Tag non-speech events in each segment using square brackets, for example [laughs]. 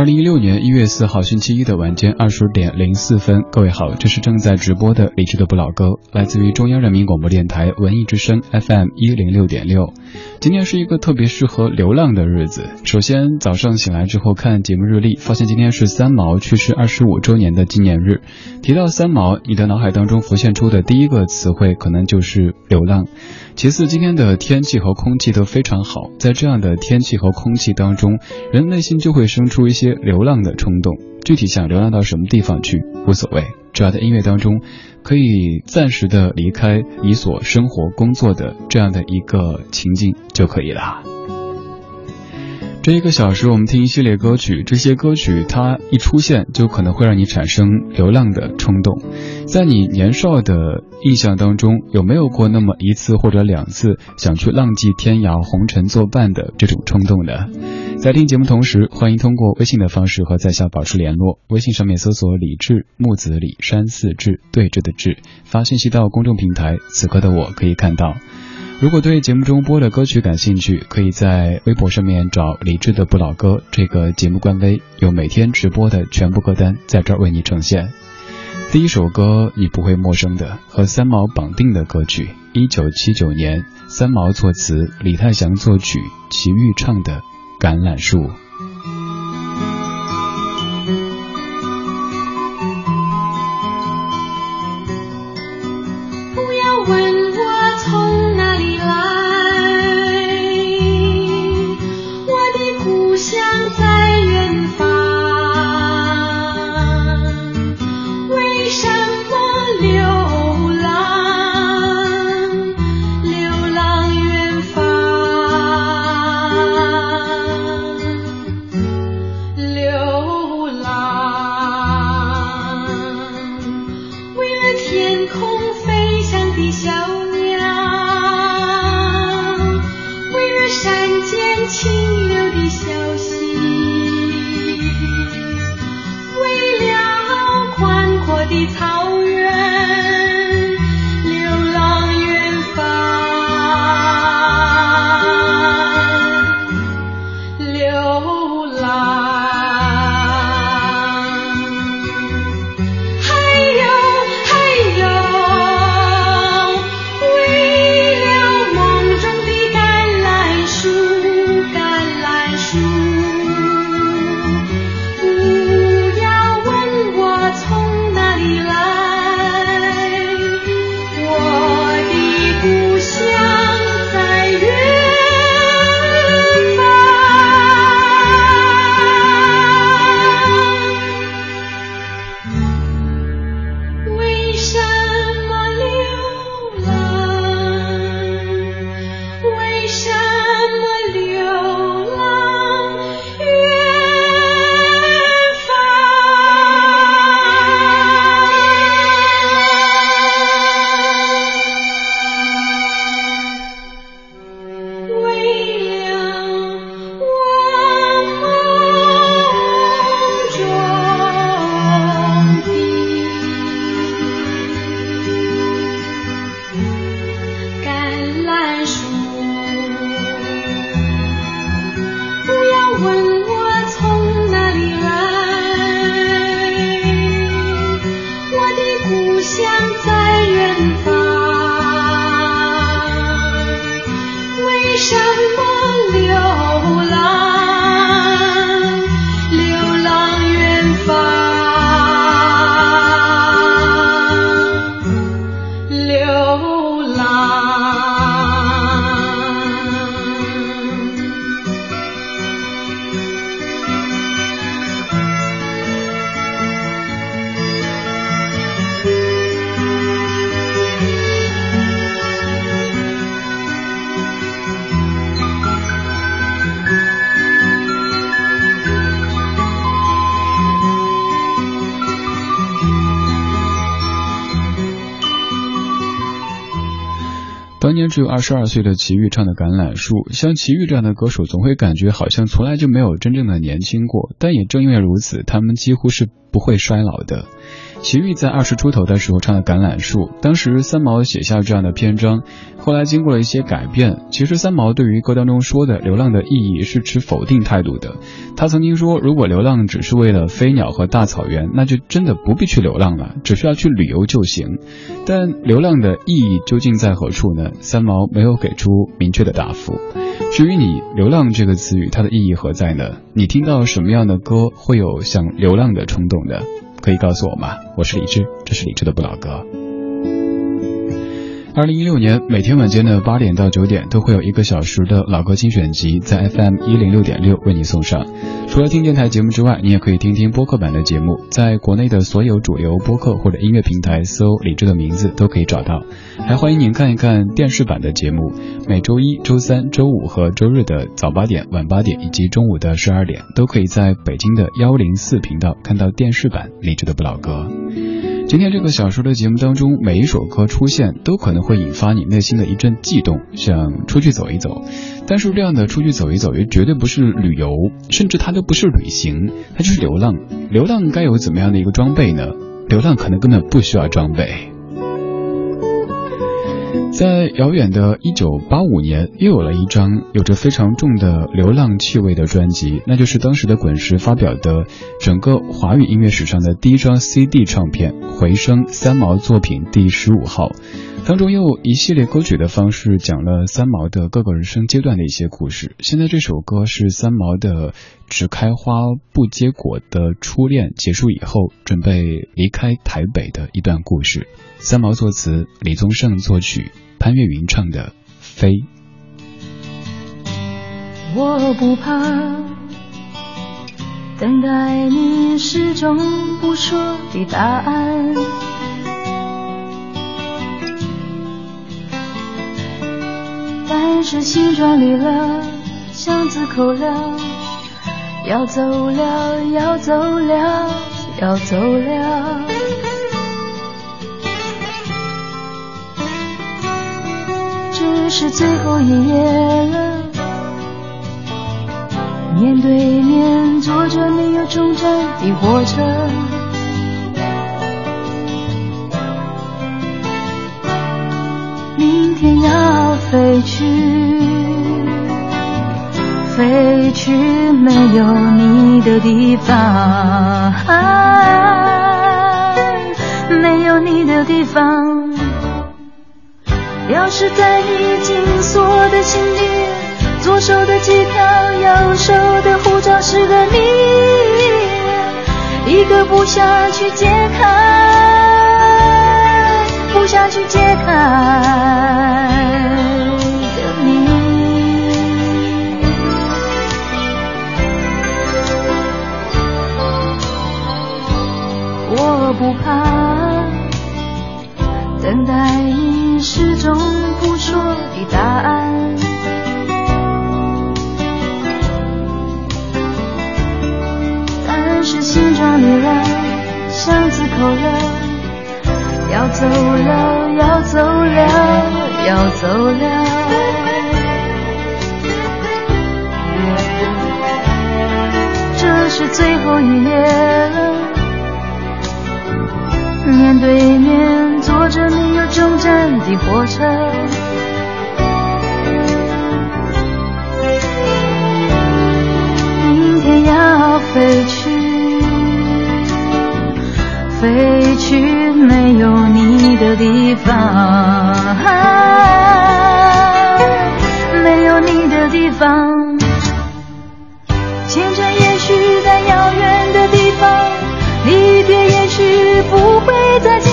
二零一六年一月四号星期一的晚间二十点零四分，各位好，这是正在直播的理智的不老歌，来自于中央人民广播电台文艺之声 FM 一零六点六。今天是一个特别适合流浪的日子。首先早上醒来之后看节目日历，发现今天是三毛去世二十五周年的纪念日。提到三毛，你的脑海当中浮现出的第一个词汇可能就是流浪。其次，今天的天气和空气都非常好，在这样的天气和空气当中，人内心就会生出一些流浪的冲动。具体想流浪到什么地方去无所谓，只要在音乐当中可以暂时的离开你所生活工作的这样的一个情境就可以了。这一个小时，我们听一系列歌曲，这些歌曲它一出现，就可能会让你产生流浪的冲动。在你年少的印象当中，有没有过那么一次或者两次想去浪迹天涯、红尘作伴的这种冲动呢？在听节目同时，欢迎通过微信的方式和在下保持联络。微信上面搜索“李志木子李山寺志对峙的志”，发信息到公众平台。此刻的我可以看到。如果对节目中播的歌曲感兴趣，可以在微博上面找李志的不老歌这个节目官微，有每天直播的全部歌单在这儿为你呈现。第一首歌你不会陌生的，和三毛绑定的歌曲，一九七九年三毛作词，李泰祥作曲，齐豫唱的《橄榄树》。当年只有二十二岁的齐豫唱的《橄榄树》，像齐豫这样的歌手，总会感觉好像从来就没有真正的年轻过。但也正因为如此，他们几乎是不会衰老的。齐豫在二十出头的时候唱的《橄榄树》，当时三毛写下这样的篇章，后来经过了一些改变。其实三毛对于歌当中说的流浪的意义是持否定态度的。他曾经说，如果流浪只是为了飞鸟和大草原，那就真的不必去流浪了，只需要去旅游就行。但流浪的意义究竟在何处呢？三毛没有给出明确的答复。至于你“流浪”这个词语，它的意义何在呢？你听到什么样的歌会有想流浪的冲动呢？可以告诉我吗？我是李志，这是李志的不老歌。二零一六年每天晚间的八点到九点都会有一个小时的老歌精选集，在 FM 一零六点六为你送上。除了听电台节目之外，你也可以听听播客版的节目，在国内的所有主流播客或者音乐平台搜李志的名字都可以找到。还欢迎您看一看电视版的节目，每周一周三周五和周日的早八点、晚八点以及中午的十二点，都可以在北京的幺零四频道看到电视版李志的不老歌。今天这个小说的节目当中，每一首歌出现都可能会引发你内心的一阵悸动，想出去走一走。但是这样的出去走一走，也绝对不是旅游，甚至它都不是旅行，它就是流浪。流浪该有怎么样的一个装备呢？流浪可能根本不需要装备。在遥远的一九八五年，又有了一张有着非常重的流浪气味的专辑，那就是当时的滚石发表的整个华语音乐史上的第一张 CD 唱片《回声》三毛作品第十五号，当中用一系列歌曲的方式讲了三毛的各个人生阶段的一些故事。现在这首歌是三毛的只开花不结果的初恋结束以后，准备离开台北的一段故事。三毛作词，李宗盛作曲。潘越云唱的《飞》，我不怕等待你始终不说的答案，但是心转离了，巷子口了，要走了，要走了，要走了。只是最后一页了，面对面坐着没有终站的火车，明天要飞去，飞去没有你的地方，没有你的地方。钥匙在你紧锁的心里，左手的机票，右手的护照是个谜，一个不想去解开，不想去解开的谜。我不怕等待。始终不说的答案，但是心转离了，巷子口了，要走了，要走了，要走了，这是最后一页了，面对面。坐着没有终站的火车，明天要飞去，飞去没有你的地方，没有你的地方。前程也许在遥远的地方，离别也许不会再机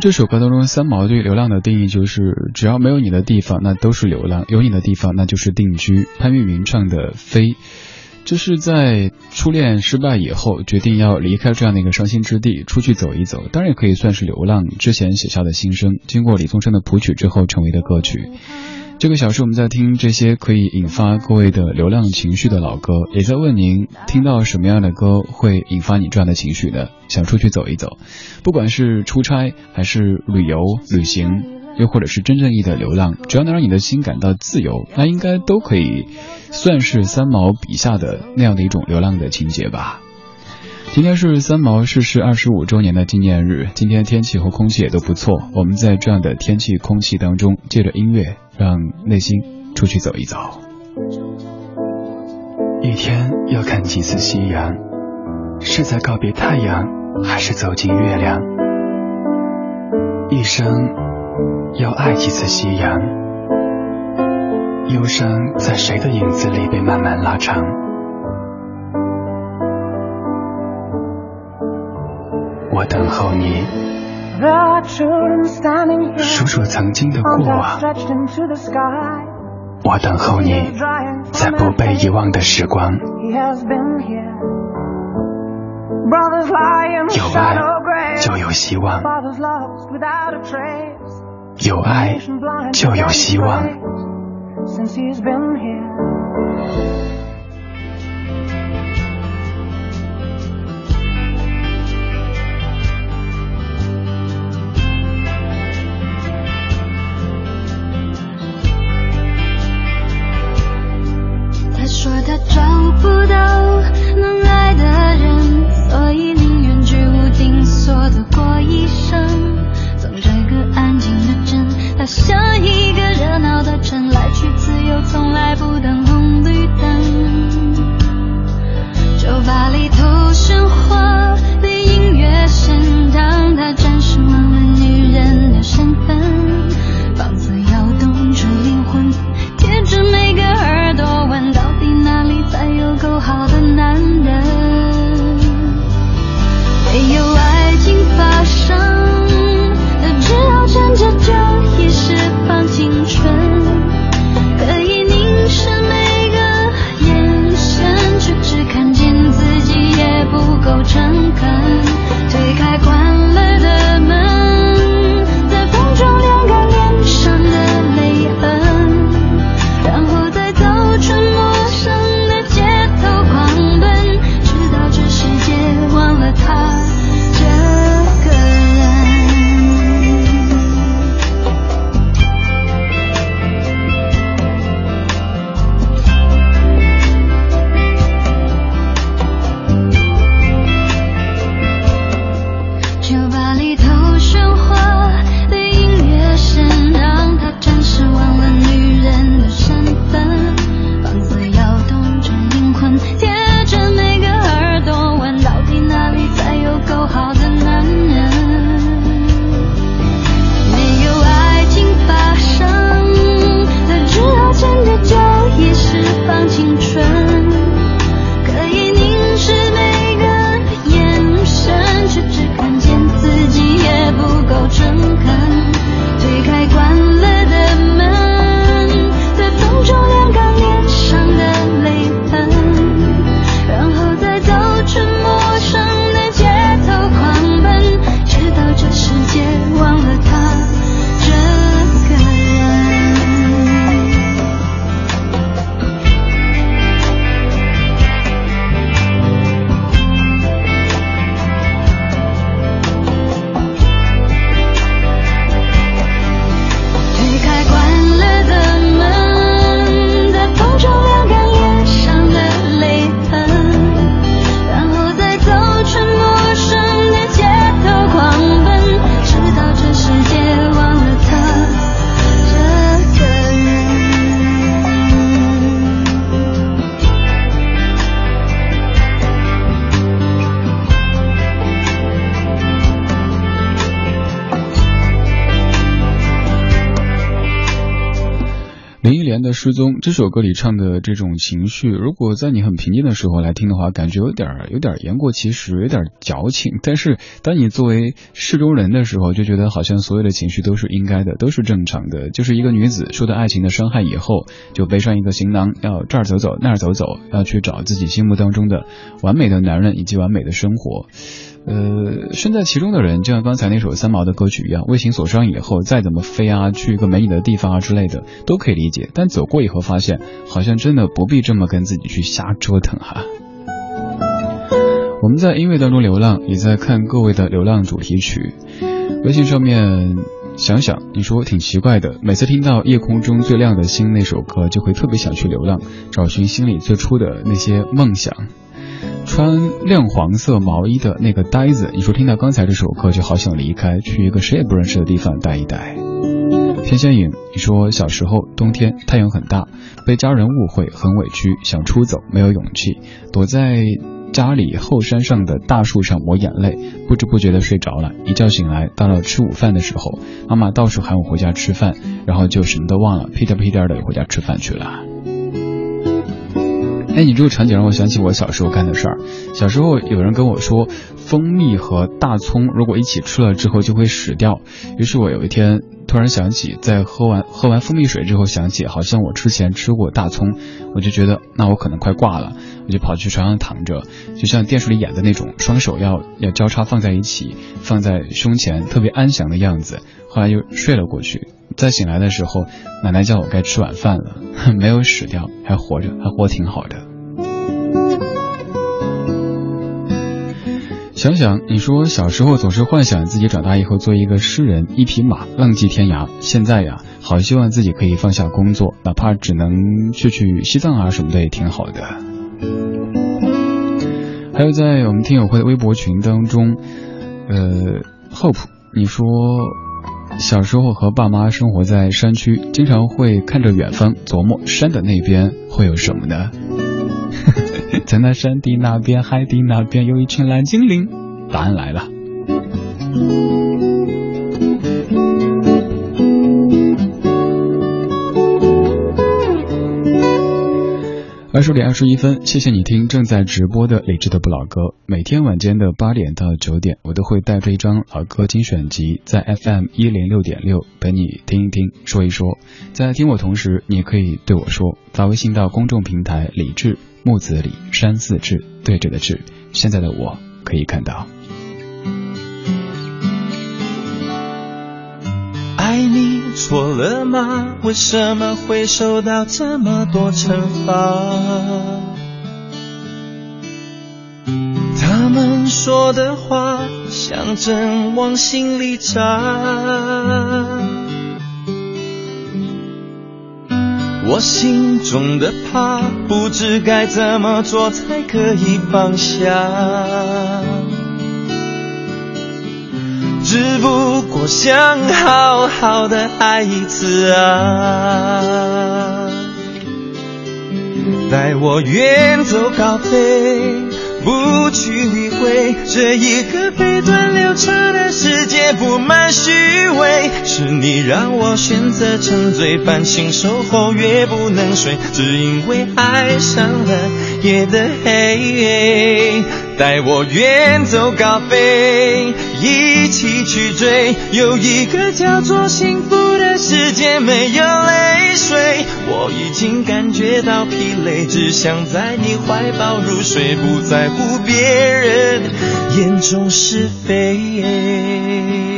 这首歌当中，三毛对流浪的定义就是：只要没有你的地方，那都是流浪；有你的地方，那就是定居。潘粤明唱的《飞》，这是在初恋失败以后，决定要离开这样的一个伤心之地，出去走一走。当然也可以算是流浪之前写下的心声，经过李宗盛的谱曲之后成为的歌曲。这个小时我们在听这些可以引发各位的流浪情绪的老歌，也在问您听到什么样的歌会引发你这样的情绪呢？想出去走一走，不管是出差还是旅游旅行，又或者是真正意义的流浪，只要能让你的心感到自由，那应该都可以算是三毛笔下的那样的一种流浪的情节吧。今天是三毛逝世二十五周年的纪念日，今天天气和空气也都不错，我们在这样的天气空气当中，借着音乐。让内心出去走一走。一天要看几次夕阳？是在告别太阳，还是走进月亮？一生要爱几次夕阳？忧伤在谁的影子里被慢慢拉长？我等候你。数数曾经的过往，我等候你，在不被遗忘的时光。有爱就有希望，有爱就有希望。valley 失踪》这首歌里唱的这种情绪，如果在你很平静的时候来听的话，感觉有点有点言过其实，有点矫情。但是当你作为事中人的时候，就觉得好像所有的情绪都是应该的，都是正常的。就是一个女子受到爱情的伤害以后，就背上一个行囊，要这儿走走那儿走走，要去找自己心目当中的完美的男人以及完美的生活。呃，身在其中的人，就像刚才那首三毛的歌曲一样，为情所伤以后，再怎么飞啊，去一个美丽的地方啊之类的，都可以理解。但走过以后，发现好像真的不必这么跟自己去瞎折腾哈。我们在音乐当中流浪，也在看各位的流浪主题曲。微信上面想想，你说挺奇怪的，每次听到《夜空中最亮的星》那首歌，就会特别想去流浪，找寻心里最初的那些梦想。穿亮黄色毛衣的那个呆子，你说听到刚才这首歌就好想离开，去一个谁也不认识的地方待一待。天仙影，你说小时候冬天太阳很大，被家人误会很委屈，想出走没有勇气，躲在家里后山上的大树上抹眼泪，不知不觉的睡着了。一觉醒来，到了吃午饭的时候，妈妈到处喊我回家吃饭，然后就什么都忘了，屁颠屁颠的回家吃饭去了。哎，你这个场景让我想起我小时候干的事儿。小时候有人跟我说，蜂蜜和大葱如果一起吃了之后就会死掉。于是我有一天突然想起，在喝完喝完蜂蜜水之后，想起好像我之前吃过大葱，我就觉得那我可能快挂了，我就跑去床上躺着，就像电视里演的那种，双手要要交叉放在一起，放在胸前，特别安详的样子。后来就睡了过去。再醒来的时候，奶奶叫我该吃晚饭了，[laughs] 没有死掉，还活着，还活挺好的。想想，你说小时候总是幻想自己长大以后做一个诗人，一匹马浪迹天涯。现在呀，好希望自己可以放下工作，哪怕只能去去西藏啊什么的也挺好的。还有在我们听友会的微博群当中，呃，Hope，你说。小时候和爸妈生活在山区，经常会看着远方，琢磨山的那边会有什么呢？[laughs] 在那山的那边，海的那边，有一群蓝精灵。答案来了。二十点二十一分，谢谢你听正在直播的理智的不老歌。每天晚间的八点到九点，我都会带着一张老歌精选集，在 FM 一零六点六陪你听一听，说一说。在听我同时，你也可以对我说，发微信到公众平台“李智木子李山寺志对着的志”。现在的我可以看到。爱你错了吗？为什么会受到这么多惩罚？他们说的话像针往心里扎，我心中的怕不知该怎么做才可以放下。只不过想好好的爱一次啊，带我远走高飞，不去理会这一个被断流长的世界布满虚伪。是你让我选择沉醉，半醒守候越不能睡，只因为爱上了夜的黑。带我远走高飞，一起去追，有一个叫做幸福的世界，没有泪水。我已经感觉到疲累，只想在你怀抱入睡，不在乎别人眼中是非。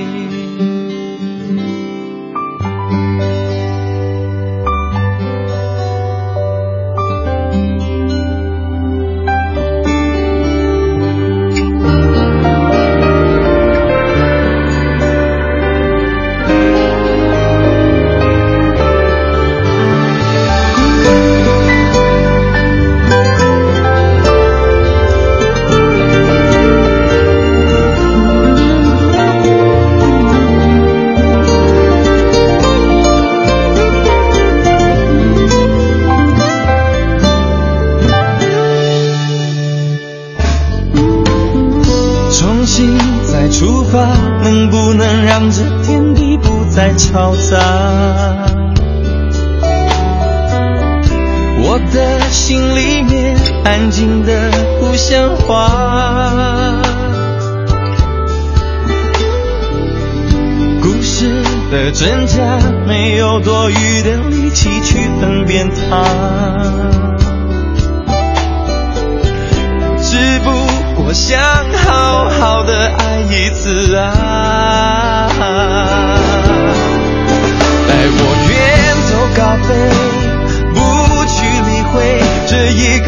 真假，没有多余的力气去分辨它，只不过想好好的爱一次啊。带我远走高飞。不去理会这一个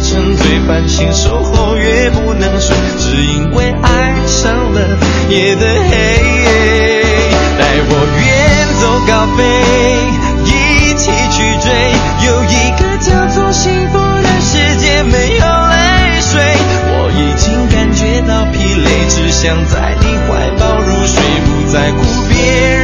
沉醉，繁星守候越不能睡，只因为爱上了夜的黑。带我远走高飞，一起去追，有一个叫做幸福的世界没有泪水。我已经感觉到疲累，只想在你怀抱入睡，不在乎别。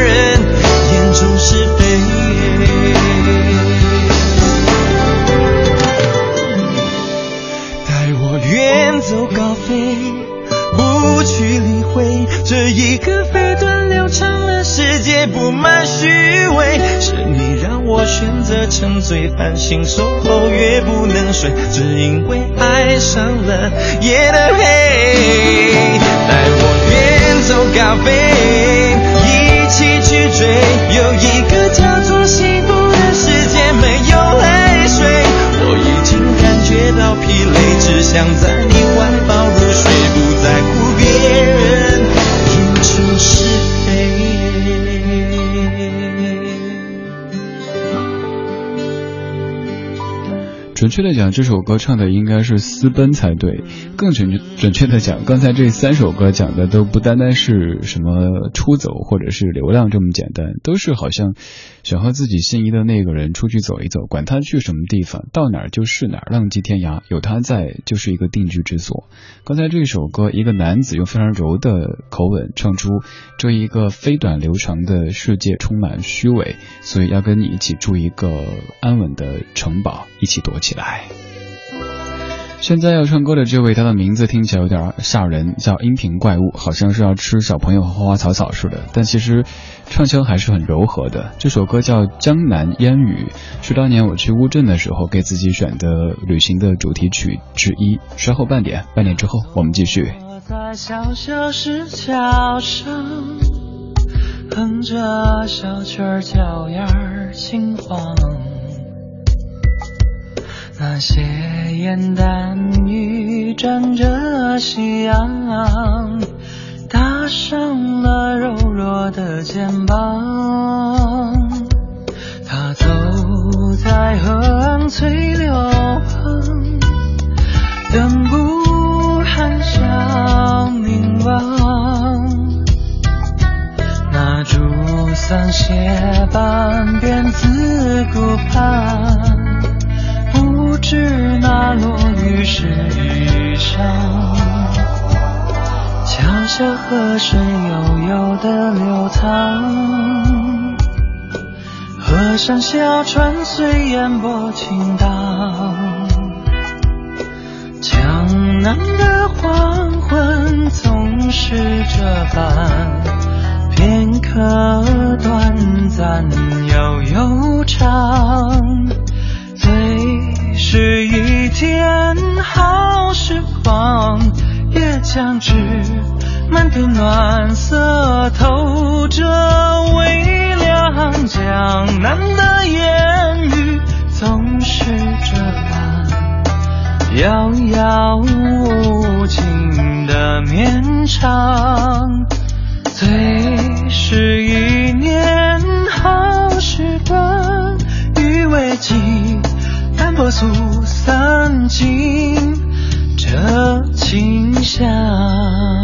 选择沉醉，繁星守候越不能睡，只因为爱上了夜的黑。带我远走高飞。一起去追有一个叫做幸福的世界，没有泪水。我已经感觉到疲累，只想在你怀抱入睡，不在乎别准确的讲，这首歌唱的应该是私奔才对。更准确准确的讲，刚才这三首歌讲的都不单单是什么出走或者是流浪这么简单，都是好像想和自己心仪的那个人出去走一走，管他去什么地方，到哪儿就是哪儿，浪迹天涯，有他在就是一个定居之所。刚才这首歌，一个男子用非常柔的口吻唱出这一个飞短流长的世界充满虚伪，所以要跟你一起住一个安稳的城堡，一起躲起来。来现在要唱歌的这位，他的名字听起来有点吓人，叫音频怪物，好像是要吃小朋友和花花草草似的。但其实唱腔还是很柔和的。这首歌叫《江南烟雨》，是当年我去乌镇的时候给自己选的旅行的主题曲之一。稍后半点，半点之后我们继续。我在小小石桥上，哼着小曲儿，脚丫儿轻晃。那些烟淡雨沾着夕阳，搭上了柔弱的肩膀。他走在河岸翠柳旁，等不寒香凝望。那竹伞斜半边自顾盼。知那落雨是衣裳，桥下河水悠悠的流淌，河上小船随烟波倾荡，江南的黄昏总是这般，片刻短暂又悠长。最是一天好时光，也将至，满天暖色透着微凉。江南的烟雨总是这般，遥遥无尽的绵长。最是一年好时光，余未尽。淡泊促散尽这清香。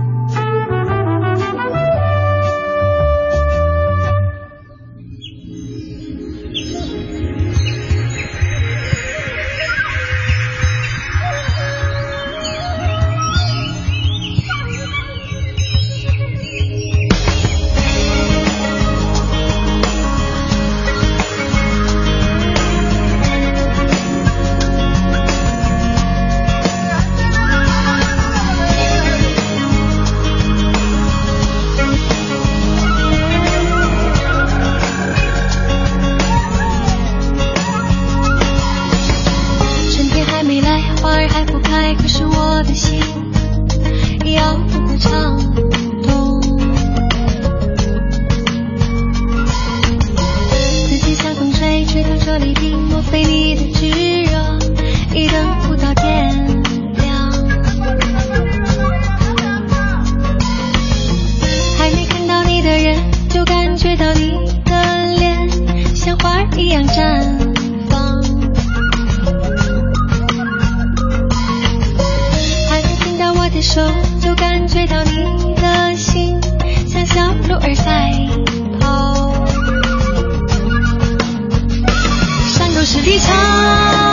一场。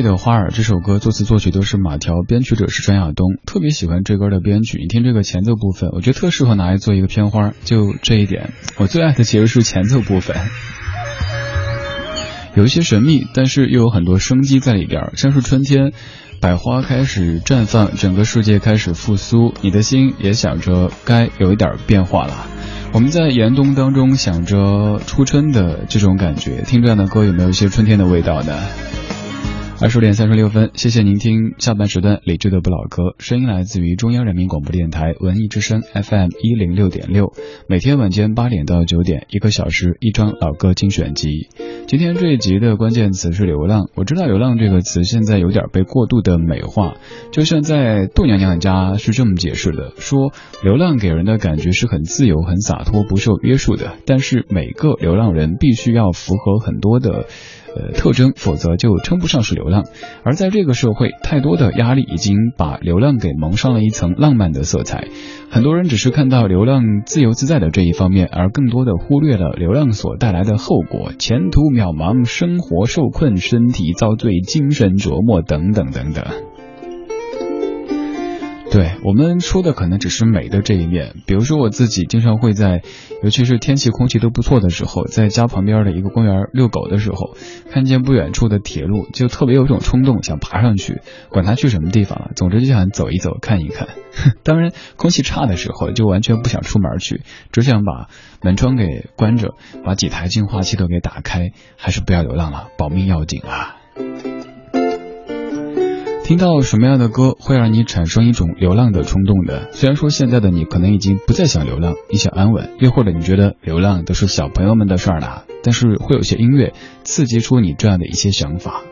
蓓的《花儿》这首歌作词作曲都是马条，编曲者是张亚东。特别喜欢这歌的编曲，你听这个前奏部分，我觉得特适合拿来做一个片花。就这一点，我最爱的其实是前奏部分，[laughs] 有一些神秘，但是又有很多生机在里边，像是春天。百花开始绽放，整个世界开始复苏，你的心也想着该有一点变化了。我们在严冬当中想着初春的这种感觉，听这样的歌有没有一些春天的味道呢？二十点三十六分，谢谢您听下半时段理智的不老歌，声音来自于中央人民广播电台文艺之声 FM 一零六点六，每天晚间八点到九点，一个小时一张老歌精选集。今天这一集的关键词是流浪，我知道流浪这个词现在有点被过度的美化，就像在杜娘娘家是这么解释的，说流浪给人的感觉是很自由、很洒脱、不受约束的，但是每个流浪人必须要符合很多的。呃，特征，否则就称不上是流浪。而在这个社会，太多的压力已经把流浪给蒙上了一层浪漫的色彩。很多人只是看到流浪自由自在的这一方面，而更多的忽略了流浪所带来的后果：前途渺茫、生活受困、身体遭罪、精神折磨等等等等。对我们说的可能只是美的这一面，比如说我自己经常会在，尤其是天气空气都不错的时候，在家旁边的一个公园遛狗的时候，看见不远处的铁路，就特别有一种冲动想爬上去，管它去什么地方了，总之就想走一走看一看。[laughs] 当然，空气差的时候就完全不想出门去，只想把门窗给关着，把几台净化器都给打开，还是不要流浪了，保命要紧啊。听到什么样的歌会让你产生一种流浪的冲动的？虽然说现在的你可能已经不再想流浪，你想安稳，又或者你觉得流浪都是小朋友们的事儿了，但是会有些音乐刺激出你这样的一些想法。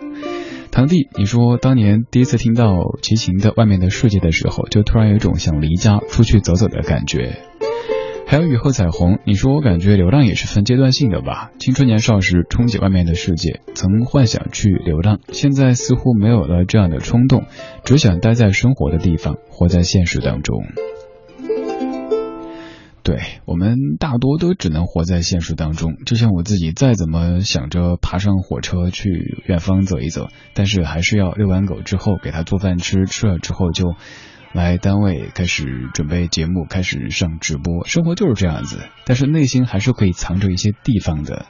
堂弟，你说当年第一次听到齐秦的《外面的世界》的时候，就突然有一种想离家出去走走的感觉。还有雨后彩虹，你说我感觉流浪也是分阶段性的吧？青春年少时憧憬外面的世界，曾幻想去流浪，现在似乎没有了这样的冲动，只想待在生活的地方，活在现实当中。对我们大多都只能活在现实当中，就像我自己再怎么想着爬上火车去远方走一走，但是还是要遛完狗之后给它做饭吃，吃了之后就。来单位开始准备节目，开始上直播，生活就是这样子。但是内心还是可以藏着一些地方的，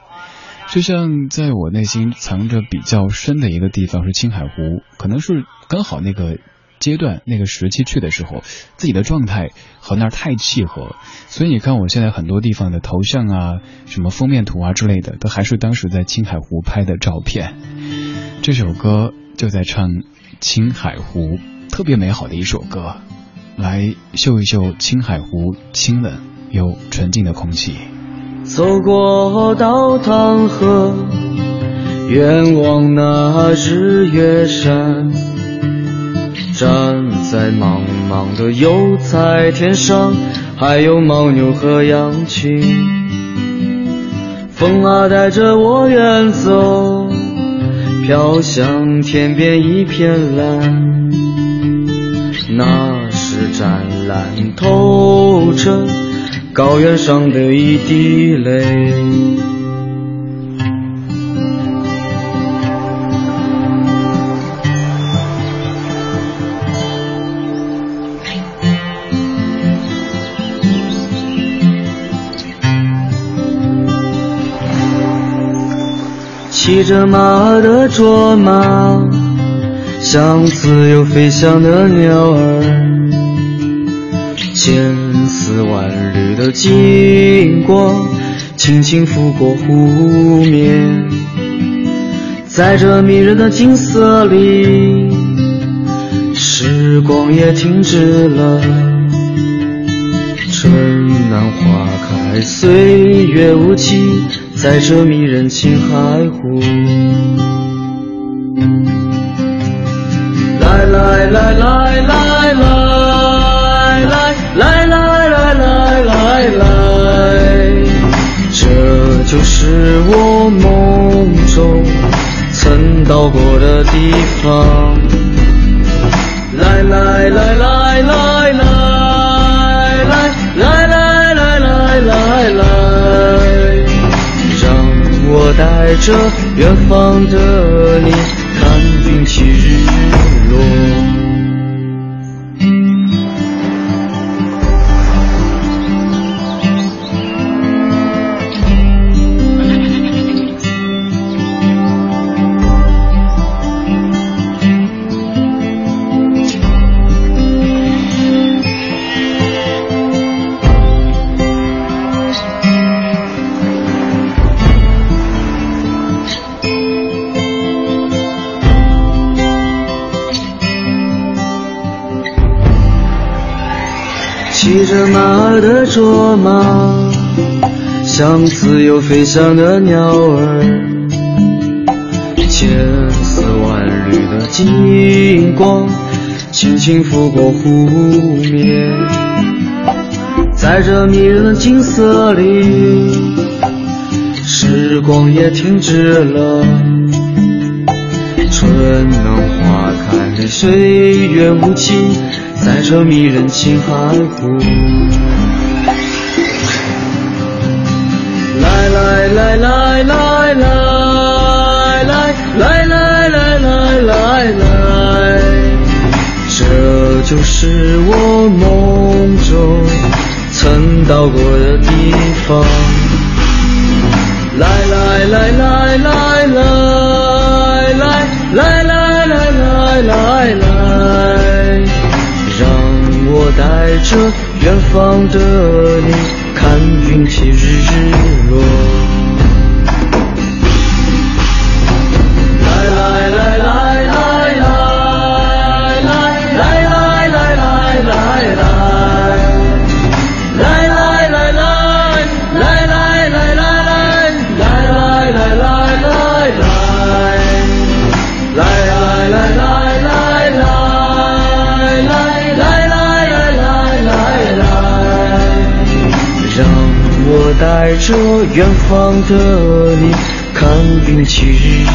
就像在我内心藏着比较深的一个地方是青海湖，可能是刚好那个阶段、那个时期去的时候，自己的状态和那儿太契合，所以你看我现在很多地方的头像啊、什么封面图啊之类的，都还是当时在青海湖拍的照片。这首歌就在唱青海湖。特别美好的一首歌，来嗅一嗅青海湖清冷又纯净的空气。走过稻塘河，远望那日月山，站在茫茫的油菜田上，还有牦牛和羊群。风啊带着我远走，飘向天边一片蓝。那是湛蓝透彻高原上的一滴泪。骑着马的卓玛。像自由飞翔的鸟儿，千丝万缕的金光轻轻拂过湖面，在这迷人的景色里，时光也停止了。春暖花开，岁月无情，在这迷人青海湖。来来来来来来来来来来来，这就是我梦中曾到过的地方。来来来来来来来来来来来来来，让我带着远方的你看云起日 Lord. 像自由飞翔的鸟儿，千丝万缕的金光，轻轻拂过湖面，在这迷人的景色里，时光也停止了，春暖花开，岁月无情。在这迷人青海湖，来来来来来来来来来来来来，这就是我梦中曾到过的地方。来来来来来来来来来来来来。让我带着远方的你，看云起日落。带着远方的你，看云起日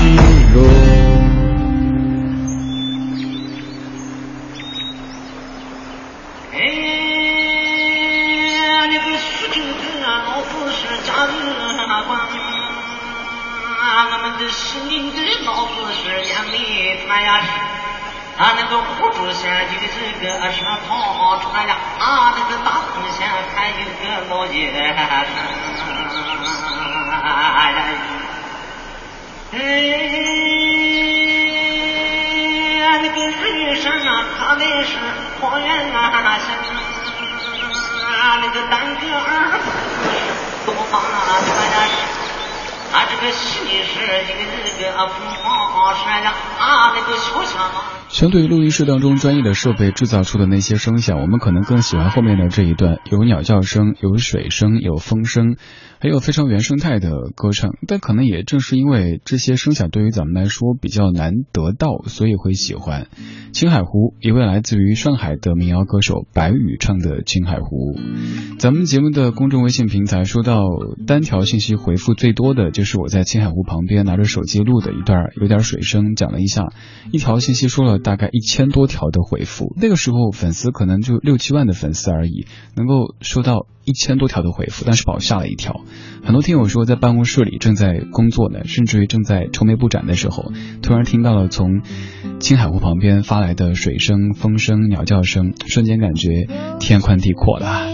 落。哎，那个徐州的老子是家人官，我们的西宁的老子是眼里他呀是。啊，那个湖州县的这个是跑船呀，啊，那个大丰县还有个老爷哎哎那个人参啊他那是黄啊仙人那个单个儿多发财啊这个喜事一个一个啊凤凰啊那个秋香相对于录音室当中专业的设备制造出的那些声响，我们可能更喜欢后面的这一段，有鸟叫声，有水声，有风声，还有非常原生态的歌唱。但可能也正是因为这些声响对于咱们来说比较难得到，所以会喜欢。青海湖，一位来自于上海的民谣歌手白宇唱的《青海湖》。咱们节目的公众微信平台收到单条信息回复最多的就是我在青海湖旁边拿着手机录的一段有点水声，讲了一下，一条信息说了大概一千多条的回复。那个时候粉丝可能就六七万的粉丝而已，能够收到一千多条的回复，但是把我吓了一跳。很多听友说在办公室里正在工作呢，甚至于正在愁眉不展的时候，突然听到了从青海湖旁边发。来的水声、风声、鸟叫声，瞬间感觉天宽地阔了。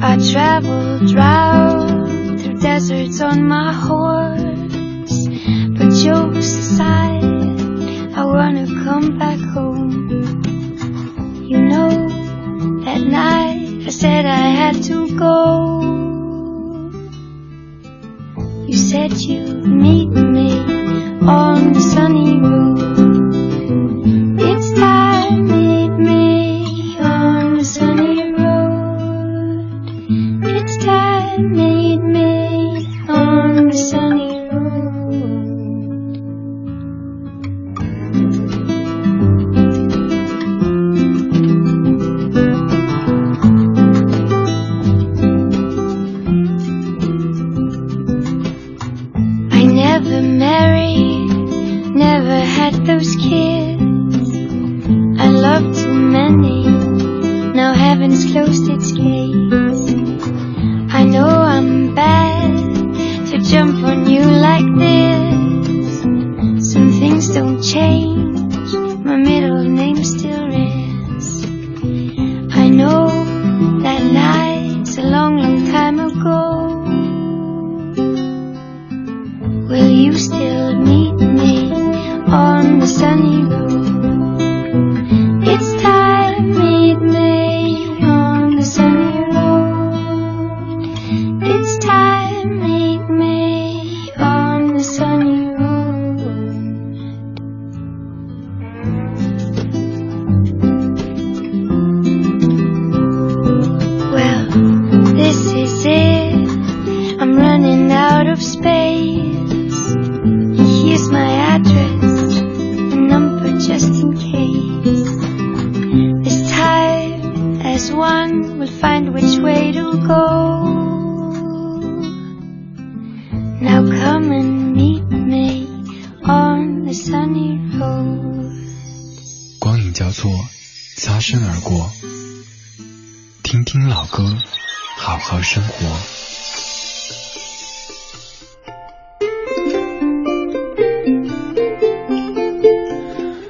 I traveled round through deserts on my horse, but jokes aside, I wanna come back home. You know that night. I said I had to go. You said you'd meet me on the sunny road.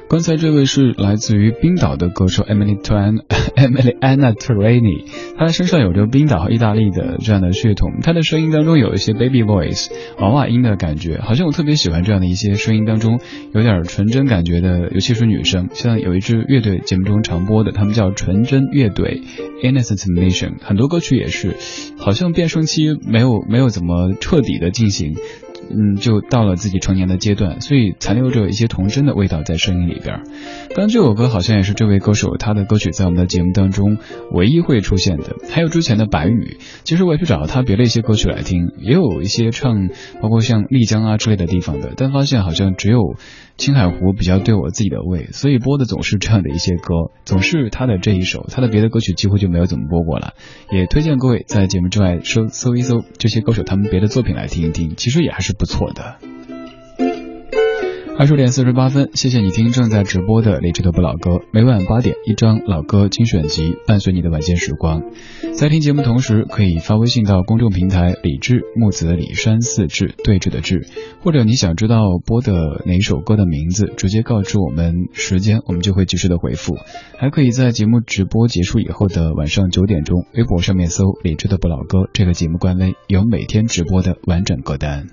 刚才这位是来自于冰岛的歌手 Emily Tran [laughs] Emily Anna Terani，她身上有着冰岛和意大利的这样的血统，她的声音当中有一些 baby voice 娃娃音的感觉，好像我特别喜欢这样的一些声音当中有点纯真感觉的，尤其是女生，像有一支乐队节目中常播的，他们叫纯真乐队 Innocent Nation，很多歌曲也是，好像变声期没有没有怎么彻底的进行。嗯，就到了自己成年的阶段，所以残留着一些童真的味道在声音里边。刚这首歌好像也是这位歌手他的歌曲在我们的节目当中唯一会出现的，还有之前的白羽。其实我也去找了他别的一些歌曲来听，也有一些唱包括像丽江啊之类的地方的，但发现好像只有。青海湖比较对我自己的胃，所以播的总是这样的一些歌，总是他的这一首，他的别的歌曲几乎就没有怎么播过了。也推荐各位在节目之外搜搜一搜这些歌手他们别的作品来听一听，其实也还是不错的。二十点四十八分，谢谢你听正在直播的理智的不老歌，每晚八点一张老歌精选集，伴随你的晚间时光。在听节目同时，可以发微信到公众平台“李智木子李山四志对峙的志”，或者你想知道播的哪首歌的名字，直接告知我们时间，我们就会及时的回复。还可以在节目直播结束以后的晚上九点钟，微博上面搜“理智的不老歌”这个节目官微，有每天直播的完整歌单。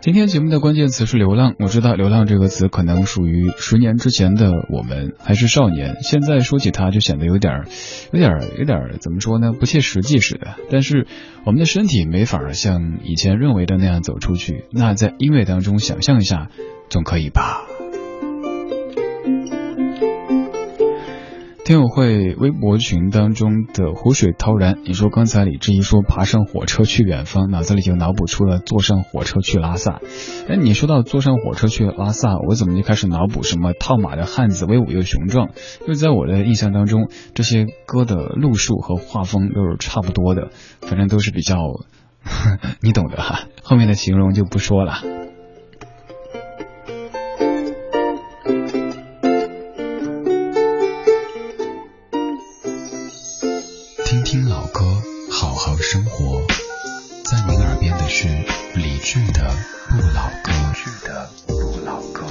今天节目的关键词是流浪。我知道“流浪”这个词可能属于十年之前的我们，还是少年。现在说起它，就显得有点儿、有点儿、有点儿怎么说呢？不切实际似的。但是我们的身体没法像以前认为的那样走出去。那在音乐当中想象一下，总可以吧？听友会微博群当中的湖水涛然，你说刚才李志一说爬上火车去远方，脑子里就脑补出了坐上火车去拉萨。哎，你说到坐上火车去拉萨，我怎么就开始脑补什么套马的汉子威武又雄壮？因为在我的印象当中，这些歌的路数和画风都是差不多的，反正都是比较，[laughs] 你懂的哈。后面的形容就不说了。是理智的不老歌。理智的不老歌。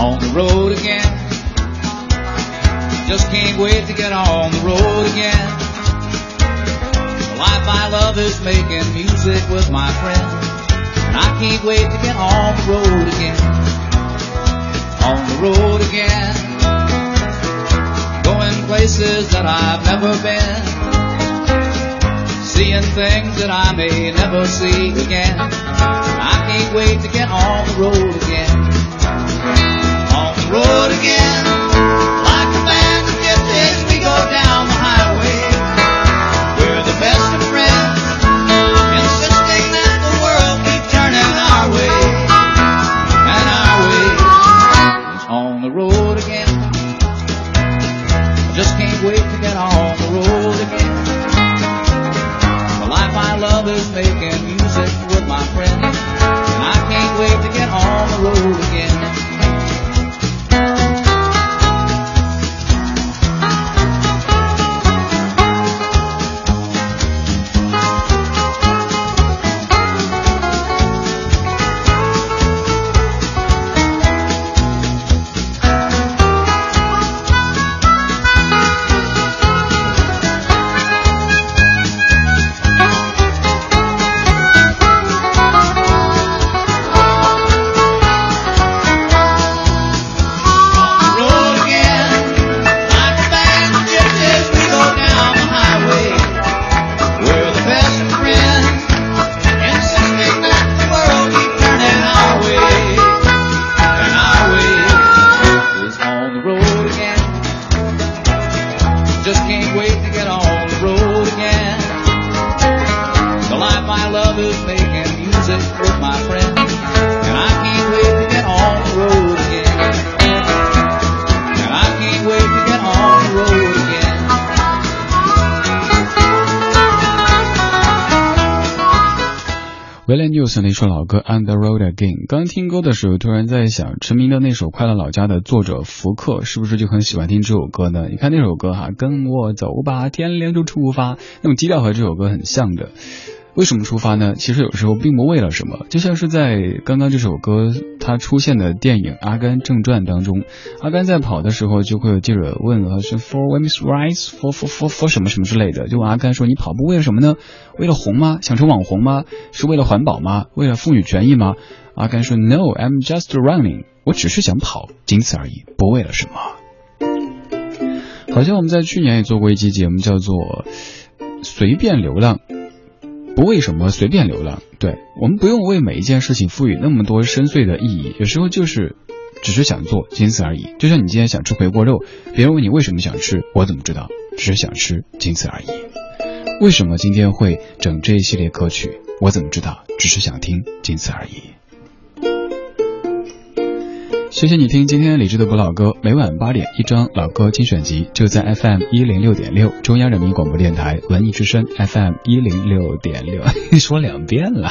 on the road again. Just can't wait to get on the road again. The life I love is making music with my friends. And I can't wait to get on the road again. On the road again. Places that I've never been. Seeing things that I may never see again. I can't wait to get on the road again Willie Nelson 的一首老歌《On the Road Again》。刚听歌的时候，突然在想，成名的那首《快乐老家》的作者福克是不是就很喜欢听这首歌呢？你看那首歌哈，跟我走吧，天亮就出发，那种基调和这首歌很像的。为什么出发呢？其实有时候并不为了什么，就像是在刚刚这首歌它出现的电影《阿甘正传》当中，阿甘在跑的时候就会有记者问啊，是 for women's rights，for for for for 什么什么之类的，就问阿甘说你跑步为了什么呢？为了红吗？想成网红吗？是为了环保吗？为了妇女权益吗？阿甘说 No，I'm just running，我只是想跑，仅此而已，不为了什么。好像我们在去年也做过一期节目，叫做随便流浪。不为什么随便流浪，对我们不用为每一件事情赋予那么多深邃的意义，有时候就是只是想做，仅此而已。就像你今天想吃回锅肉，别人问你为什么想吃，我怎么知道？只是想吃，仅此而已。为什么今天会整这一系列歌曲，我怎么知道？只是想听，仅此而已。谢谢你听今天理智的不老歌，每晚八点一张老歌精选集，就在 FM 一零六点六，中央人民广播电台文艺之声 FM 一零六点六，[laughs] 说两遍了。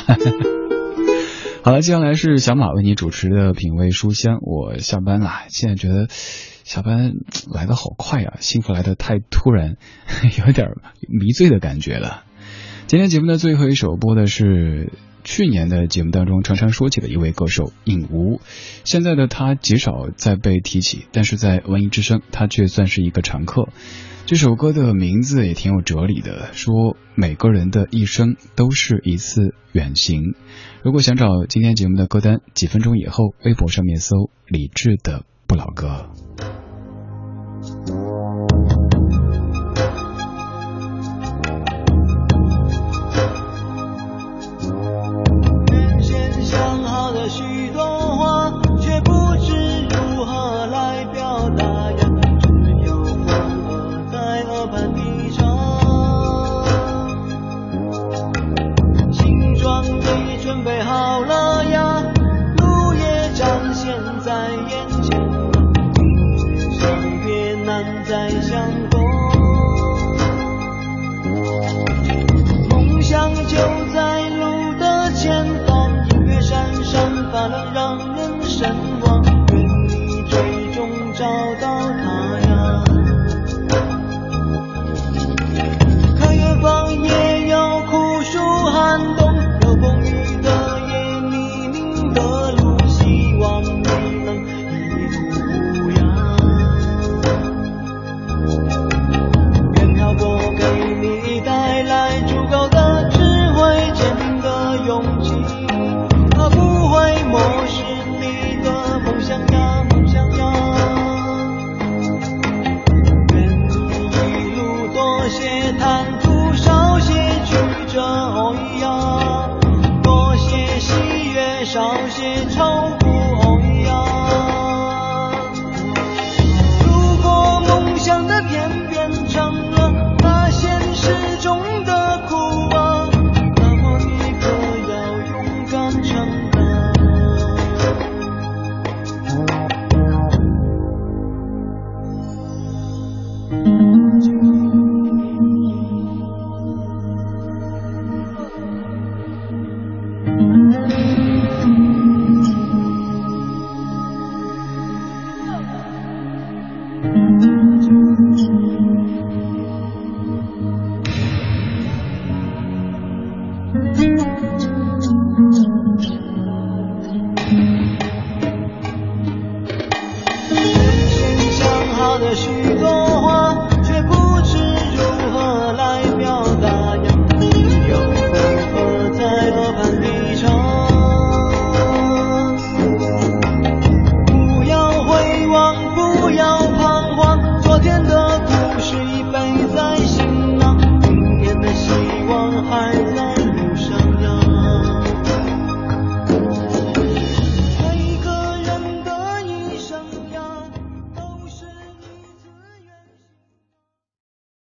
[laughs] 好了，接下来是小马为你主持的品味书香。我下班了，现在觉得下班来的好快啊，幸福来的太突然，[laughs] 有点迷醉的感觉了。今天节目的最后一首播的是。去年的节目当中常常说起的一位歌手尹吾，现在的他极少再被提起，但是在文艺之声他却算是一个常客。这首歌的名字也挺有哲理的，说每个人的一生都是一次远行。如果想找今天节目的歌单，几分钟以后微博上面搜李志的不老歌。